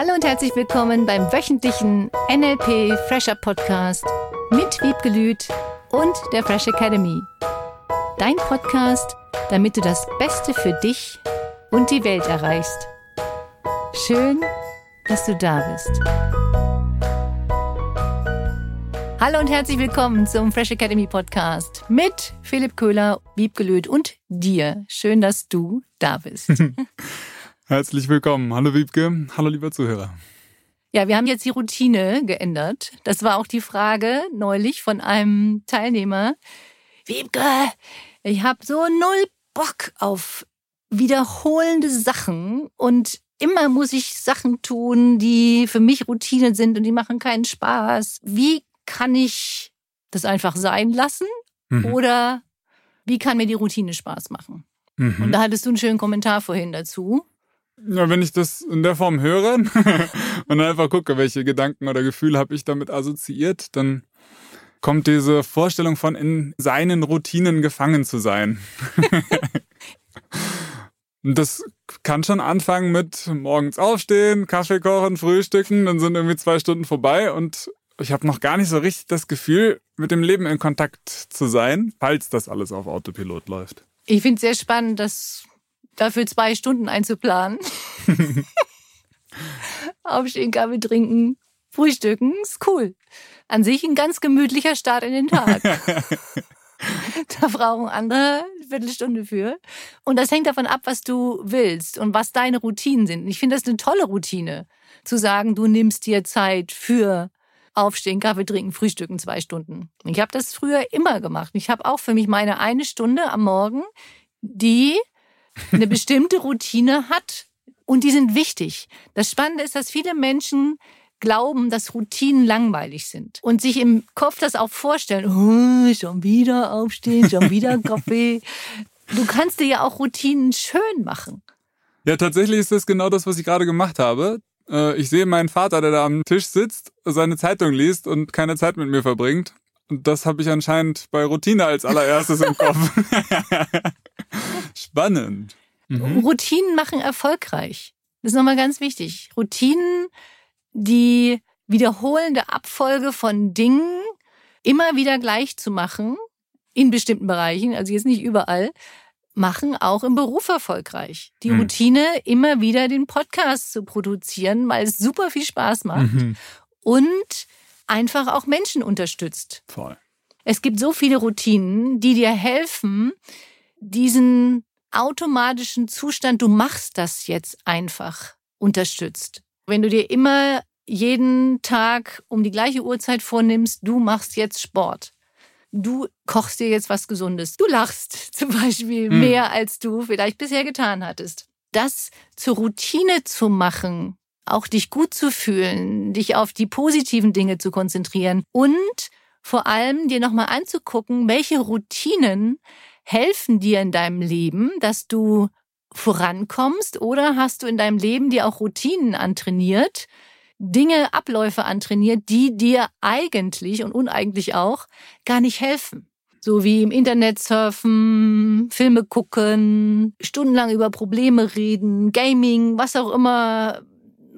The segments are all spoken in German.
Hallo und herzlich willkommen beim wöchentlichen NLP Fresher Podcast mit Wiebgelüt und der Fresh Academy. Dein Podcast, damit du das Beste für dich und die Welt erreichst. Schön, dass du da bist. Hallo und herzlich willkommen zum Fresh Academy Podcast mit Philipp Köhler, Wiebgelöt und dir. Schön, dass du da bist. Herzlich willkommen. Hallo Wiebke, hallo lieber Zuhörer. Ja, wir haben jetzt die Routine geändert. Das war auch die Frage neulich von einem Teilnehmer. Wiebke, ich habe so null Bock auf wiederholende Sachen und immer muss ich Sachen tun, die für mich Routine sind und die machen keinen Spaß. Wie kann ich das einfach sein lassen? Mhm. Oder wie kann mir die Routine Spaß machen? Mhm. Und da hattest du einen schönen Kommentar vorhin dazu. Ja, wenn ich das in der Form höre und einfach gucke, welche Gedanken oder Gefühle habe ich damit assoziiert, dann kommt diese Vorstellung von in seinen Routinen gefangen zu sein. das kann schon anfangen mit morgens aufstehen, Kaffee kochen, frühstücken, dann sind irgendwie zwei Stunden vorbei und ich habe noch gar nicht so richtig das Gefühl, mit dem Leben in Kontakt zu sein, falls das alles auf Autopilot läuft. Ich finde es sehr spannend, dass dafür zwei Stunden einzuplanen. Aufstehen, Kaffee trinken, frühstücken, ist cool. An sich ein ganz gemütlicher Start in den Tag. da brauchen andere eine Viertelstunde für. Und das hängt davon ab, was du willst und was deine Routinen sind. Ich finde das eine tolle Routine, zu sagen, du nimmst dir Zeit für Aufstehen, Kaffee trinken, Frühstücken zwei Stunden. Ich habe das früher immer gemacht. Ich habe auch für mich meine eine Stunde am Morgen, die eine bestimmte Routine hat und die sind wichtig. Das Spannende ist, dass viele Menschen glauben, dass Routinen langweilig sind und sich im Kopf das auch vorstellen, oh, schon wieder aufstehen, schon wieder Kaffee. Du kannst dir ja auch Routinen schön machen. Ja, tatsächlich ist das genau das, was ich gerade gemacht habe. Äh, ich sehe meinen Vater, der da am Tisch sitzt, seine Zeitung liest und keine Zeit mit mir verbringt. Und das habe ich anscheinend bei Routine als allererstes im Kopf. Spannend. Mhm. Routinen machen erfolgreich. Das ist nochmal ganz wichtig. Routinen, die wiederholende Abfolge von Dingen immer wieder gleich zu machen, in bestimmten Bereichen, also jetzt nicht überall, machen auch im Beruf erfolgreich. Die mhm. Routine, immer wieder den Podcast zu produzieren, weil es super viel Spaß macht mhm. und einfach auch Menschen unterstützt. Voll. Es gibt so viele Routinen, die dir helfen, diesen automatischen Zustand, du machst das jetzt einfach, unterstützt. Wenn du dir immer jeden Tag um die gleiche Uhrzeit vornimmst, du machst jetzt Sport. Du kochst dir jetzt was Gesundes. Du lachst zum Beispiel hm. mehr, als du vielleicht bisher getan hattest. Das zur Routine zu machen, auch dich gut zu fühlen, dich auf die positiven Dinge zu konzentrieren und vor allem dir nochmal anzugucken, welche Routinen helfen dir in deinem Leben, dass du vorankommst oder hast du in deinem Leben dir auch Routinen antrainiert, Dinge, Abläufe antrainiert, die dir eigentlich und uneigentlich auch gar nicht helfen. So wie im Internet surfen, Filme gucken, stundenlang über Probleme reden, Gaming, was auch immer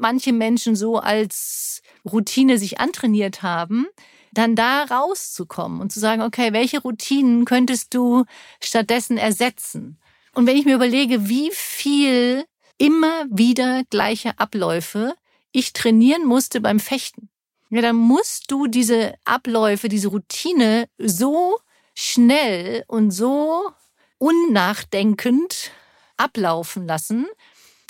manche Menschen so als Routine sich antrainiert haben, dann da rauszukommen und zu sagen, okay, welche Routinen könntest du stattdessen ersetzen? Und wenn ich mir überlege, wie viel immer wieder gleiche Abläufe ich trainieren musste beim Fechten, ja, dann musst du diese Abläufe, diese Routine so schnell und so unnachdenkend ablaufen lassen,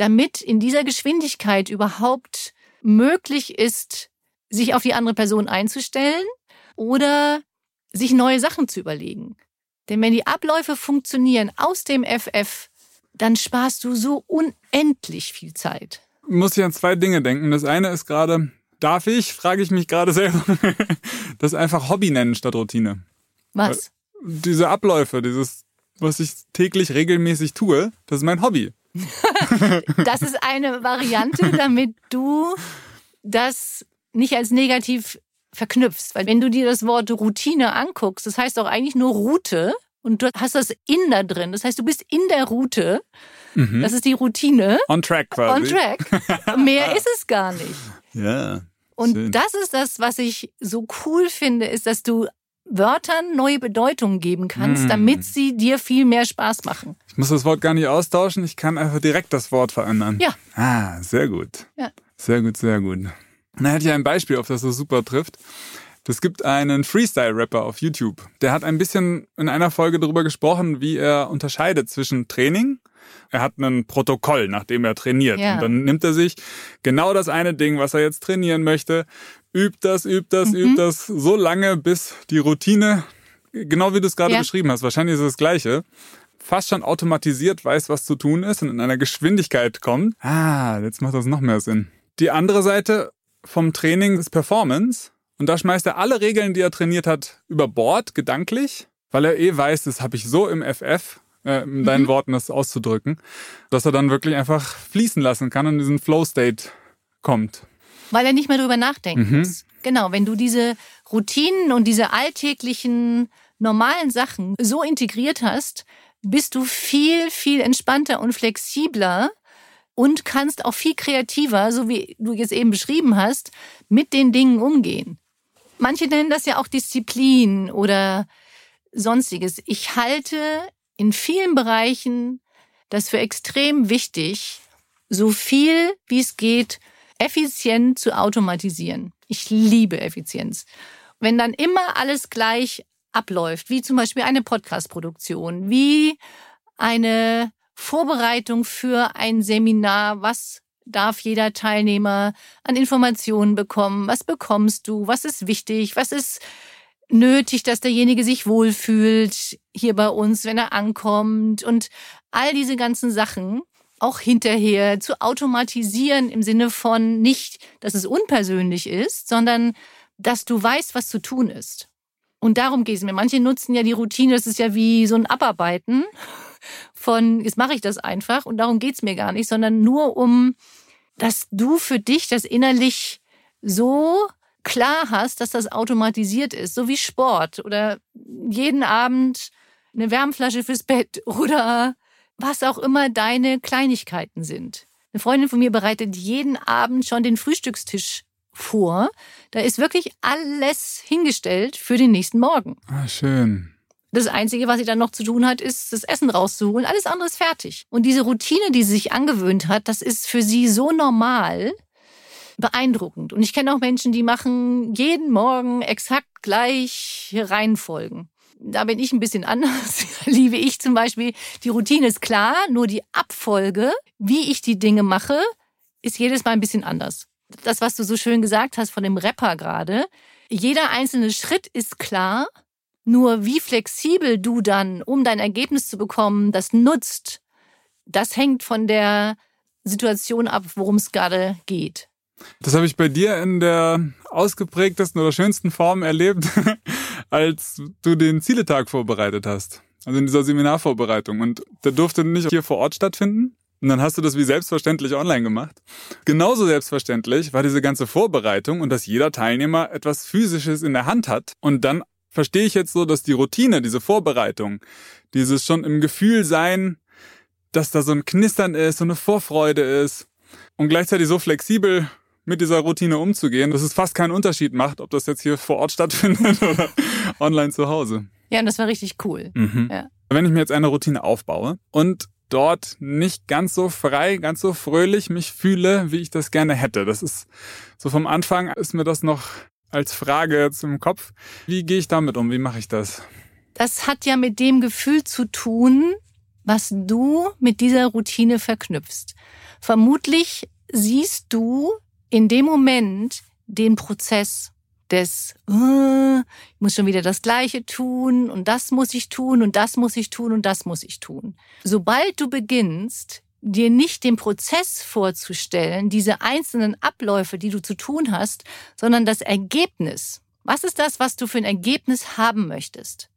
damit in dieser Geschwindigkeit überhaupt möglich ist, sich auf die andere Person einzustellen oder sich neue Sachen zu überlegen. Denn wenn die Abläufe funktionieren aus dem FF, dann sparst du so unendlich viel Zeit. Muss ich an zwei Dinge denken. Das eine ist gerade, darf ich, frage ich mich gerade selber, das einfach Hobby nennen statt Routine. Was? Diese Abläufe, dieses, was ich täglich regelmäßig tue, das ist mein Hobby. das ist eine Variante, damit du das nicht als negativ verknüpfst. Weil wenn du dir das Wort Routine anguckst, das heißt auch eigentlich nur Route und du hast das in da drin. Das heißt, du bist in der Route Mhm. Das ist die Routine. On track quasi. On track. Mehr ist es gar nicht. Ja. Und schön. das ist das, was ich so cool finde, ist, dass du Wörtern neue Bedeutungen geben kannst, mm. damit sie dir viel mehr Spaß machen. Ich muss das Wort gar nicht austauschen, ich kann einfach direkt das Wort verändern. Ja. Ah, sehr gut. Ja. Sehr gut, sehr gut. Na, hätte ich ein Beispiel, auf das so super trifft. Es gibt einen Freestyle-Rapper auf YouTube. Der hat ein bisschen in einer Folge darüber gesprochen, wie er unterscheidet zwischen Training. Er hat ein Protokoll, nachdem er trainiert. Ja. Und dann nimmt er sich genau das eine Ding, was er jetzt trainieren möchte, übt das, übt das, mhm. übt das so lange, bis die Routine, genau wie du es gerade ja. beschrieben hast, wahrscheinlich ist es das Gleiche, fast schon automatisiert weiß, was zu tun ist und in einer Geschwindigkeit kommt. Ah, jetzt macht das noch mehr Sinn. Die andere Seite vom Training ist Performance. Und da schmeißt er alle Regeln, die er trainiert hat, über Bord, gedanklich, weil er eh weiß, das habe ich so im FF, äh, in deinen mhm. Worten das auszudrücken, dass er dann wirklich einfach fließen lassen kann und in diesen Flow-State kommt. Weil er nicht mehr drüber nachdenken mhm. muss. Genau, wenn du diese Routinen und diese alltäglichen, normalen Sachen so integriert hast, bist du viel, viel entspannter und flexibler und kannst auch viel kreativer, so wie du jetzt eben beschrieben hast, mit den Dingen umgehen. Manche nennen das ja auch Disziplin oder sonstiges. Ich halte in vielen Bereichen das für extrem wichtig, so viel wie es geht, effizient zu automatisieren. Ich liebe Effizienz. Wenn dann immer alles gleich abläuft, wie zum Beispiel eine Podcast-Produktion, wie eine Vorbereitung für ein Seminar, was darf jeder Teilnehmer an Informationen bekommen, was bekommst du, was ist wichtig, was ist nötig, dass derjenige sich wohlfühlt hier bei uns, wenn er ankommt und all diese ganzen Sachen auch hinterher zu automatisieren im Sinne von nicht, dass es unpersönlich ist, sondern dass du weißt, was zu tun ist. Und darum geht es mir. Manche nutzen ja die Routine, das ist ja wie so ein Abarbeiten von, jetzt mache ich das einfach und darum geht's mir gar nicht, sondern nur um, dass du für dich das innerlich so klar hast, dass das automatisiert ist, so wie Sport oder jeden Abend eine Wärmflasche fürs Bett oder was auch immer deine Kleinigkeiten sind. Eine Freundin von mir bereitet jeden Abend schon den Frühstückstisch vor. Da ist wirklich alles hingestellt für den nächsten Morgen. Ah, schön. Das Einzige, was sie dann noch zu tun hat, ist, das Essen rauszuholen. Alles andere ist fertig. Und diese Routine, die sie sich angewöhnt hat, das ist für sie so normal, beeindruckend. Und ich kenne auch Menschen, die machen jeden Morgen exakt gleich Reihenfolgen. Da bin ich ein bisschen anders. Liebe ich zum Beispiel. Die Routine ist klar, nur die Abfolge, wie ich die Dinge mache, ist jedes Mal ein bisschen anders. Das, was du so schön gesagt hast von dem Rapper gerade. Jeder einzelne Schritt ist klar, nur wie flexibel du dann, um dein Ergebnis zu bekommen, das nutzt, das hängt von der Situation ab, worum es gerade geht. Das habe ich bei dir in der ausgeprägtesten oder schönsten Form erlebt, als du den Zieletag vorbereitet hast. Also in dieser Seminarvorbereitung. Und der durfte nicht hier vor Ort stattfinden. Und dann hast du das wie selbstverständlich online gemacht. Genauso selbstverständlich war diese ganze Vorbereitung und dass jeder Teilnehmer etwas Physisches in der Hand hat und dann verstehe ich jetzt so, dass die Routine, diese Vorbereitung, dieses schon im Gefühl sein, dass da so ein Knistern ist, so eine Vorfreude ist und gleichzeitig so flexibel mit dieser Routine umzugehen, dass es fast keinen Unterschied macht, ob das jetzt hier vor Ort stattfindet oder online zu Hause. Ja, und das war richtig cool. Mhm. Ja. Wenn ich mir jetzt eine Routine aufbaue und dort nicht ganz so frei, ganz so fröhlich mich fühle, wie ich das gerne hätte. Das ist so vom Anfang ist mir das noch als Frage jetzt im Kopf. Wie gehe ich damit um? Wie mache ich das? Das hat ja mit dem Gefühl zu tun, was du mit dieser Routine verknüpfst. Vermutlich siehst du in dem Moment den Prozess des, äh, ich muss schon wieder das Gleiche tun und das muss ich tun und das muss ich tun und das muss ich tun. Sobald du beginnst, dir nicht den Prozess vorzustellen, diese einzelnen Abläufe, die du zu tun hast, sondern das Ergebnis. Was ist das, was du für ein Ergebnis haben möchtest?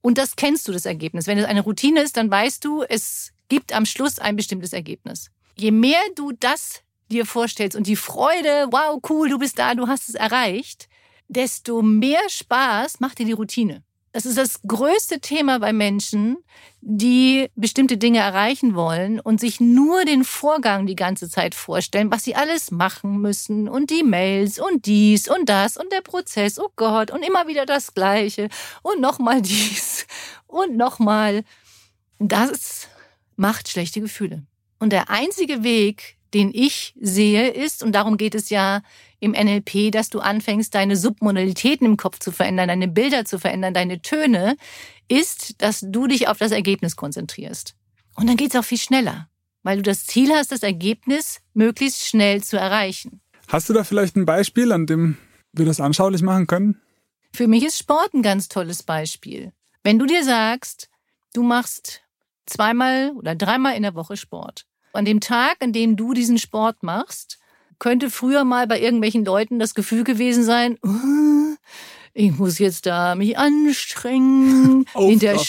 Und das kennst du, das Ergebnis. Wenn es eine Routine ist, dann weißt du, es gibt am Schluss ein bestimmtes Ergebnis. Je mehr du das dir vorstellst und die Freude, wow, cool, du bist da, du hast es erreicht, desto mehr Spaß macht dir die Routine. Das ist das größte Thema bei Menschen, die bestimmte Dinge erreichen wollen und sich nur den Vorgang die ganze Zeit vorstellen, was sie alles machen müssen und die Mails und dies und das und der Prozess, oh Gott, und immer wieder das Gleiche und nochmal dies und nochmal. Das macht schlechte Gefühle. Und der einzige Weg, den ich sehe, ist, und darum geht es ja im NLP, dass du anfängst, deine Submodalitäten im Kopf zu verändern, deine Bilder zu verändern, deine Töne, ist, dass du dich auf das Ergebnis konzentrierst. Und dann geht es auch viel schneller, weil du das Ziel hast, das Ergebnis möglichst schnell zu erreichen. Hast du da vielleicht ein Beispiel, an dem wir das anschaulich machen können? Für mich ist Sport ein ganz tolles Beispiel. Wenn du dir sagst, du machst zweimal oder dreimal in der Woche Sport. An dem Tag, an dem du diesen Sport machst, könnte früher mal bei irgendwelchen Leuten das Gefühl gewesen sein, ich muss jetzt da mich anstrengen, hinter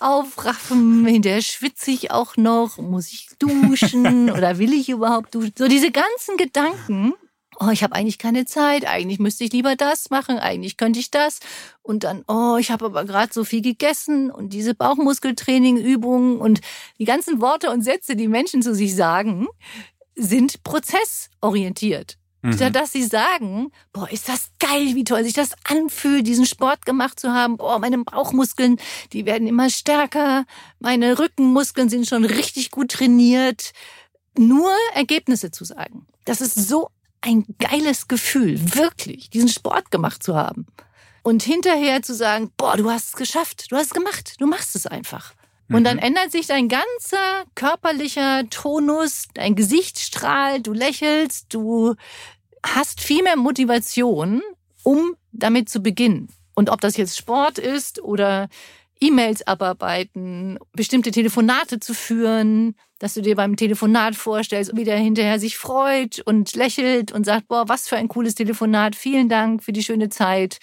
aufraffen, hinterher schwitze ich auch noch, muss ich duschen oder will ich überhaupt duschen? So diese ganzen Gedanken, oh, ich habe eigentlich keine Zeit, eigentlich müsste ich lieber das machen, eigentlich könnte ich das. Und dann, oh, ich habe aber gerade so viel gegessen und diese Bauchmuskeltrainingübungen und die ganzen Worte und Sätze, die Menschen zu sich sagen, sind prozessorientiert. Mhm. Dass sie sagen, boah, ist das geil, wie toll sich das anfühlt, diesen Sport gemacht zu haben. Boah, meine Bauchmuskeln, die werden immer stärker. Meine Rückenmuskeln sind schon richtig gut trainiert. Nur Ergebnisse zu sagen. Das ist so ein geiles Gefühl, wirklich, diesen Sport gemacht zu haben. Und hinterher zu sagen, boah, du hast es geschafft, du hast es gemacht, du machst es einfach. Und dann mhm. ändert sich dein ganzer körperlicher Tonus, dein Gesicht strahlt, du lächelst, du hast viel mehr Motivation, um damit zu beginnen. Und ob das jetzt Sport ist oder E-Mails abarbeiten, bestimmte Telefonate zu führen, dass du dir beim Telefonat vorstellst, wie der hinterher sich freut und lächelt und sagt, boah, was für ein cooles Telefonat, vielen Dank für die schöne Zeit.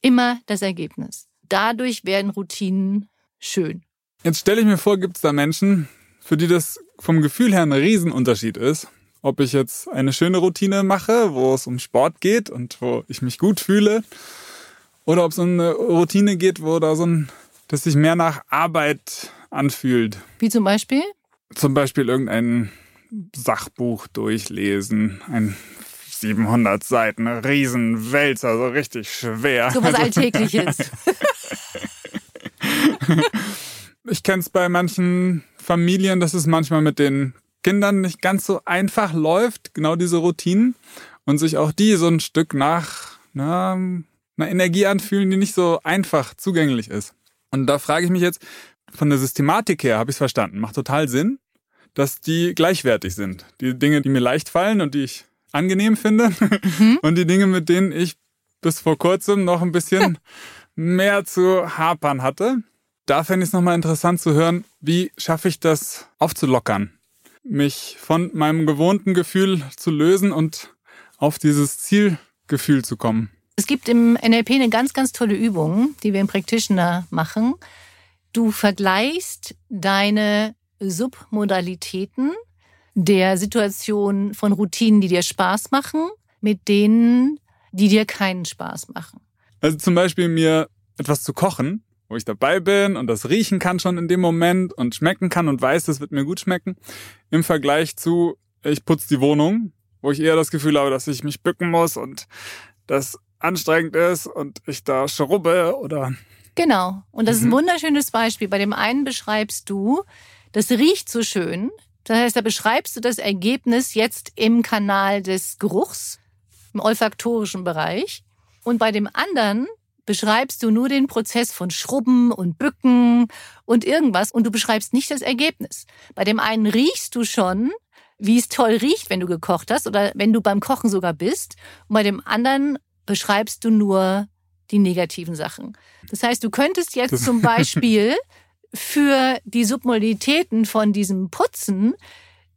Immer das Ergebnis. Dadurch werden Routinen schön. Jetzt stelle ich mir vor, gibt es da Menschen, für die das vom Gefühl her ein Riesenunterschied ist. Ob ich jetzt eine schöne Routine mache, wo es um Sport geht und wo ich mich gut fühle, oder ob es um eine Routine geht, wo da so ein, das sich mehr nach Arbeit anfühlt. Wie zum Beispiel? Zum Beispiel irgendein Sachbuch durchlesen, ein 700 Seiten, Riesenwälzer, so richtig schwer. So was Alltägliches. ich kenne es bei manchen Familien, dass es manchmal mit den Kindern nicht ganz so einfach läuft, genau diese Routinen. Und sich auch die so ein Stück nach na, einer Energie anfühlen, die nicht so einfach zugänglich ist. Und da frage ich mich jetzt, von der Systematik her habe ich es verstanden. Macht total Sinn, dass die gleichwertig sind. Die Dinge, die mir leicht fallen und die ich angenehm finde mhm. und die Dinge, mit denen ich bis vor kurzem noch ein bisschen mehr zu hapern hatte da fände ich es nochmal interessant zu hören, wie schaffe ich das aufzulockern, mich von meinem gewohnten Gefühl zu lösen und auf dieses Zielgefühl zu kommen. Es gibt im NLP eine ganz, ganz tolle Übung, die wir im Practitioner machen. Du vergleichst deine Submodalitäten der Situation von Routinen, die dir Spaß machen, mit denen, die dir keinen Spaß machen. Also zum Beispiel mir etwas zu kochen wo ich dabei bin und das riechen kann schon in dem Moment und schmecken kann und weiß, das wird mir gut schmecken, im Vergleich zu, ich putze die Wohnung, wo ich eher das Gefühl habe, dass ich mich bücken muss und das anstrengend ist und ich da schrubbe oder. Genau. Und das ist ein mhm. wunderschönes Beispiel. Bei dem einen beschreibst du, das riecht so schön. Das heißt, da beschreibst du das Ergebnis jetzt im Kanal des Geruchs, im olfaktorischen Bereich. Und bei dem anderen beschreibst du nur den Prozess von Schrubben und Bücken und irgendwas und du beschreibst nicht das Ergebnis. Bei dem einen riechst du schon, wie es toll riecht, wenn du gekocht hast oder wenn du beim Kochen sogar bist. Und bei dem anderen beschreibst du nur die negativen Sachen. Das heißt, du könntest jetzt zum Beispiel für die Submodalitäten von diesem Putzen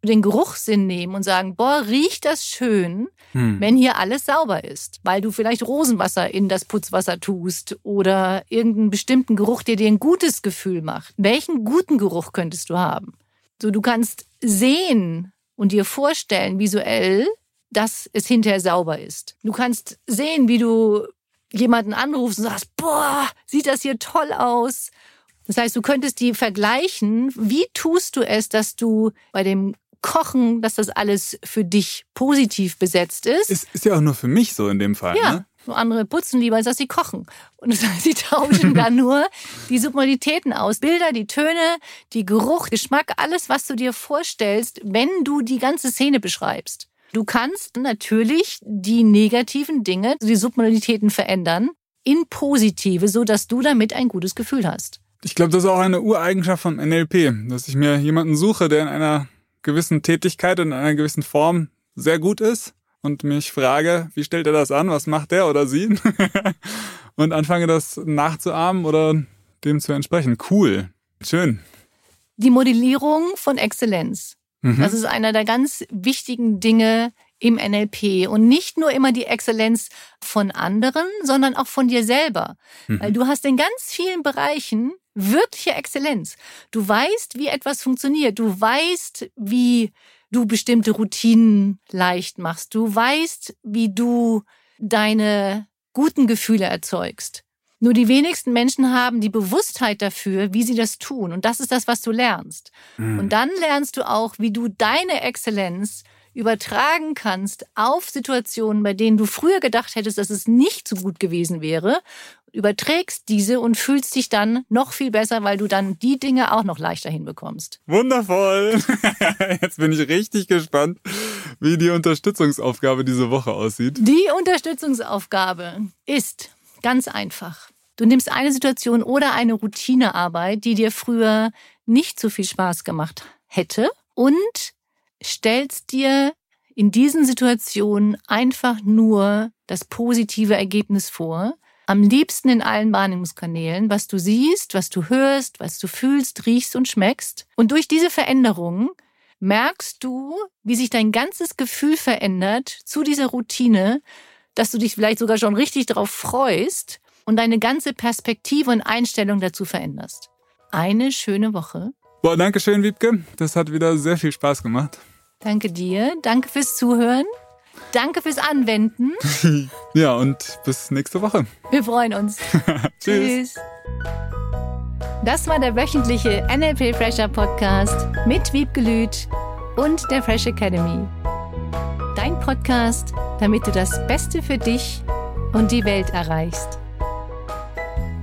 den Geruchssinn nehmen und sagen, boah, riecht das schön, hm. wenn hier alles sauber ist, weil du vielleicht Rosenwasser in das Putzwasser tust oder irgendeinen bestimmten Geruch, der dir ein gutes Gefühl macht. Welchen guten Geruch könntest du haben? So, du kannst sehen und dir vorstellen visuell, dass es hinterher sauber ist. Du kannst sehen, wie du jemanden anrufst und sagst, boah, sieht das hier toll aus. Das heißt, du könntest die vergleichen. Wie tust du es, dass du bei dem Kochen, dass das alles für dich positiv besetzt ist? Ist, ist ja auch nur für mich so in dem Fall. Ja. Ne? Andere putzen lieber, als dass sie kochen. Und das heißt, sie tauschen dann nur die Submodalitäten aus. Bilder, die Töne, die Geruch, Geschmack, alles, was du dir vorstellst, wenn du die ganze Szene beschreibst. Du kannst natürlich die negativen Dinge, die Submodalitäten verändern in positive, so dass du damit ein gutes Gefühl hast. Ich glaube, das ist auch eine Ureigenschaft vom NLP, dass ich mir jemanden suche, der in einer gewissen Tätigkeit und in einer gewissen Form sehr gut ist und mich frage, wie stellt er das an, was macht der oder sie? und anfange das nachzuahmen oder dem zu entsprechen. Cool. Schön. Die Modellierung von Exzellenz. Mhm. Das ist einer der ganz wichtigen Dinge im NLP und nicht nur immer die Exzellenz von anderen, sondern auch von dir selber. Mhm. Weil du hast in ganz vielen Bereichen wirkliche Exzellenz. Du weißt, wie etwas funktioniert. Du weißt, wie du bestimmte Routinen leicht machst. Du weißt, wie du deine guten Gefühle erzeugst. Nur die wenigsten Menschen haben die Bewusstheit dafür, wie sie das tun. Und das ist das, was du lernst. Mhm. Und dann lernst du auch, wie du deine Exzellenz übertragen kannst auf Situationen, bei denen du früher gedacht hättest, dass es nicht so gut gewesen wäre, überträgst diese und fühlst dich dann noch viel besser, weil du dann die Dinge auch noch leichter hinbekommst. Wundervoll. Jetzt bin ich richtig gespannt, wie die Unterstützungsaufgabe diese Woche aussieht. Die Unterstützungsaufgabe ist ganz einfach. Du nimmst eine Situation oder eine Routinearbeit, die dir früher nicht so viel Spaß gemacht hätte und stellst dir in diesen Situationen einfach nur das positive Ergebnis vor. Am liebsten in allen Wahrnehmungskanälen, was du siehst, was du hörst, was du fühlst, riechst und schmeckst. Und durch diese Veränderung merkst du, wie sich dein ganzes Gefühl verändert zu dieser Routine, dass du dich vielleicht sogar schon richtig darauf freust und deine ganze Perspektive und Einstellung dazu veränderst. Eine schöne Woche. Boah, danke schön, Wiebke. Das hat wieder sehr viel Spaß gemacht. Danke dir. Danke fürs Zuhören. Danke fürs Anwenden. Ja, und bis nächste Woche. Wir freuen uns. Tschüss. Das war der wöchentliche NLP Fresher Podcast mit Wiebke Lüth und der Fresh Academy. Dein Podcast, damit du das Beste für dich und die Welt erreichst.